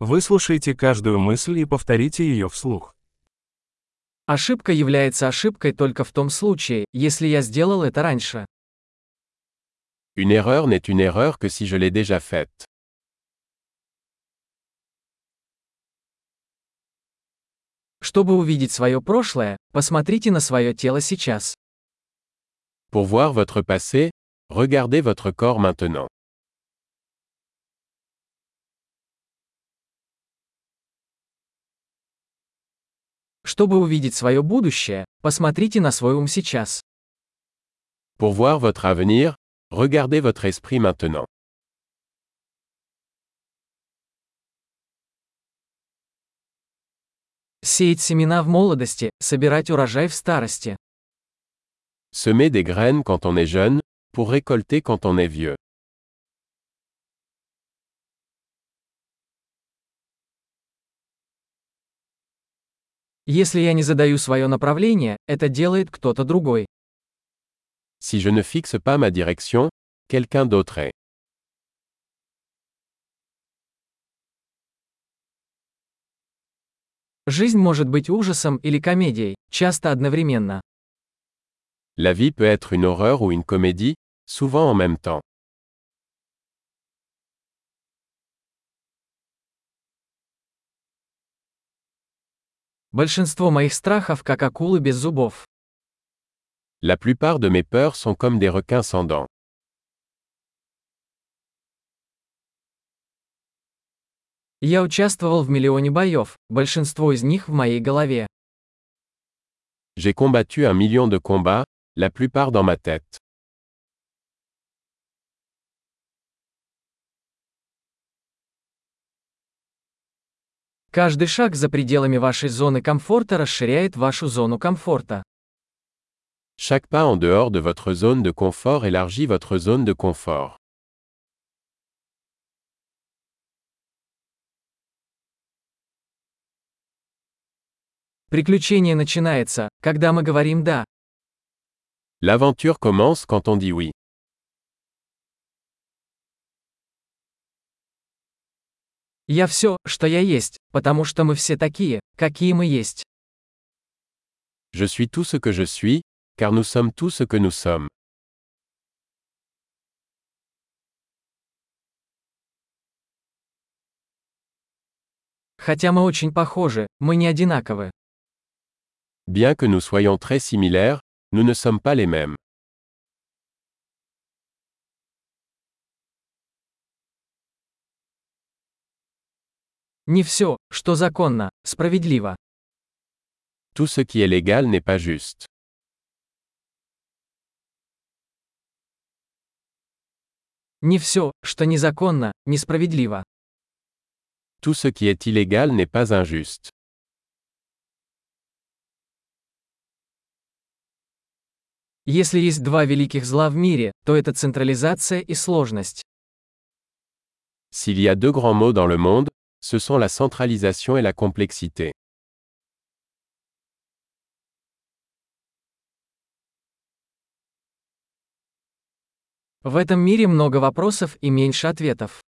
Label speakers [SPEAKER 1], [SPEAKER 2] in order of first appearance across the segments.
[SPEAKER 1] Выслушайте каждую мысль и повторите ее вслух.
[SPEAKER 2] Ошибка является ошибкой только в том случае, если я сделал это раньше.
[SPEAKER 3] Une erreur n'est une erreur que si je l'ai déjà faite.
[SPEAKER 2] Чтобы увидеть свое прошлое, посмотрите на свое тело сейчас.
[SPEAKER 3] Pour voir votre passé, regardez votre corps maintenant.
[SPEAKER 2] Чтобы увидеть свое будущее, посмотрите на свой ум сейчас.
[SPEAKER 3] Pour voir votre avenir, regardez votre esprit maintenant.
[SPEAKER 2] Сеять семена в молодости, собирать урожай в старости.
[SPEAKER 3] Semer des graines quand on est jeune, pour récolter quand on est vieux.
[SPEAKER 2] Если я не задаю свое направление, это делает кто-то другой.
[SPEAKER 3] Si je ne fixe pas ma direction, quelqu'un d'autre est.
[SPEAKER 2] Жизнь может быть ужасом или комедией, часто одновременно.
[SPEAKER 3] La vie peut être une horreur ou une comédie, souvent en même temps.
[SPEAKER 2] Большинство моих страхов как акулы без зубов.
[SPEAKER 3] La plupart de mes peurs sont comme des requins sans dents.
[SPEAKER 2] Я участвовал в миллионе боев, большинство из них в моей голове.
[SPEAKER 3] J'ai combattu un million de combats, la plupart dans ma tête.
[SPEAKER 2] Каждый шаг за пределами вашей зоны комфорта расширяет вашу зону комфорта.
[SPEAKER 3] Chaque pas en dehors de votre zone de confort élargit votre zone de confort.
[SPEAKER 2] Приключение начинается, когда мы говорим «да».
[SPEAKER 3] L'aventure commence quand on dit oui.
[SPEAKER 2] Я все, что я есть, потому что мы все такие, какие мы есть.
[SPEAKER 3] Je suis tout ce que je suis, car nous sommes tout ce que nous sommes.
[SPEAKER 2] Хотя мы очень похожи, мы не одинаковы.
[SPEAKER 3] Bien que nous soyons très similaires, nous ne sommes pas les mêmes.
[SPEAKER 2] Не все, что законно, справедливо.
[SPEAKER 3] Tout ce qui est légal n'est pas juste.
[SPEAKER 2] Не все, что незаконно, несправедливо.
[SPEAKER 3] Tout ce qui est illégal n'est pas injuste.
[SPEAKER 2] Если есть два великих зла в мире, то это централизация и сложность.
[SPEAKER 3] S'il y a deux grands mots dans le monde, ce sont la centralisation et la complexité.
[SPEAKER 2] В этом мире много вопросов и меньше ответов.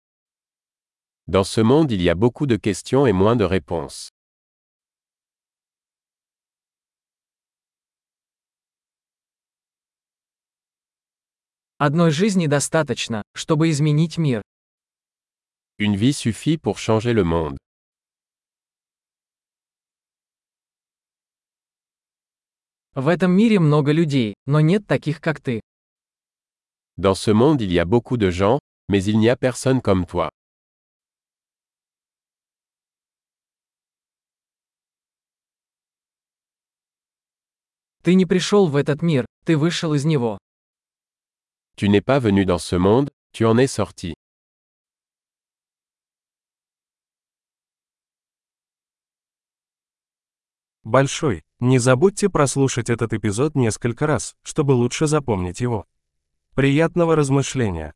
[SPEAKER 3] Dans ce monde, il y a beaucoup de questions et moins de réponses.
[SPEAKER 2] Одной жизни достаточно, чтобы изменить мир.
[SPEAKER 3] Une vie suffit pour changer le monde.
[SPEAKER 2] В этом мире много людей, но нет таких, как ты.
[SPEAKER 3] Dans ce monde, il y a beaucoup de gens, mais il n'y a personne comme toi.
[SPEAKER 2] Ты не пришел в этот мир, ты вышел из него.
[SPEAKER 3] Tu n'es pas venu dans ce monde, tu en es sorti.
[SPEAKER 1] Большой. Не забудьте прослушать этот эпизод несколько раз, чтобы лучше запомнить его. Приятного размышления!